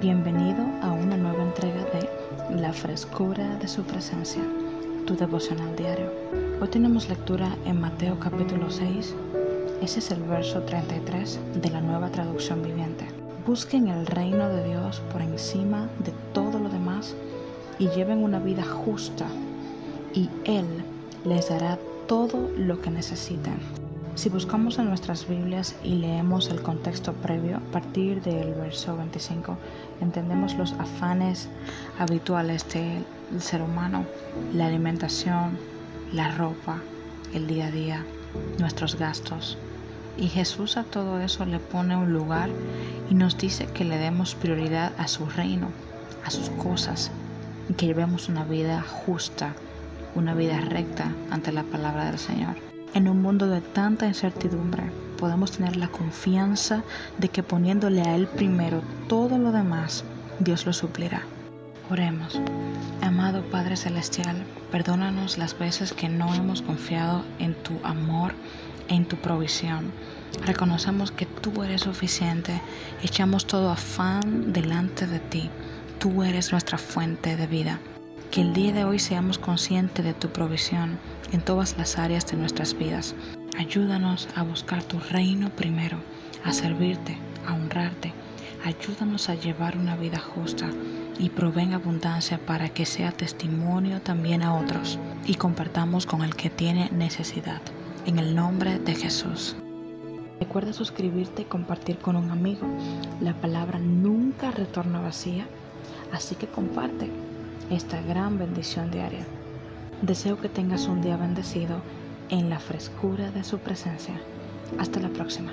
Bienvenido a una nueva entrega de La frescura de su presencia, tu devocional diario. Hoy tenemos lectura en Mateo capítulo 6. Ese es el verso 33 de la nueva traducción viviente. Busquen el reino de Dios por encima de todo lo demás y lleven una vida justa y Él les dará todo lo que necesiten. Si buscamos en nuestras Biblias y leemos el contexto previo, a partir del verso 25, entendemos los afanes habituales del ser humano, la alimentación, la ropa, el día a día, nuestros gastos. Y Jesús a todo eso le pone un lugar y nos dice que le demos prioridad a su reino, a sus cosas, y que llevemos una vida justa, una vida recta ante la palabra del Señor. En un mundo de tanta incertidumbre, podemos tener la confianza de que poniéndole a Él primero todo lo demás, Dios lo suplirá. Oremos. Amado Padre Celestial, perdónanos las veces que no hemos confiado en tu amor, en tu provisión. Reconocemos que tú eres suficiente, echamos todo afán delante de ti. Tú eres nuestra fuente de vida. Que el día de hoy seamos conscientes de tu provisión en todas las áreas de nuestras vidas. Ayúdanos a buscar tu reino primero, a servirte, a honrarte. Ayúdanos a llevar una vida justa y proveen abundancia para que sea testimonio también a otros y compartamos con el que tiene necesidad. En el nombre de Jesús. Recuerda suscribirte y compartir con un amigo. La palabra nunca retorna vacía, así que comparte esta gran bendición diaria. Deseo que tengas un día bendecido en la frescura de su presencia. Hasta la próxima.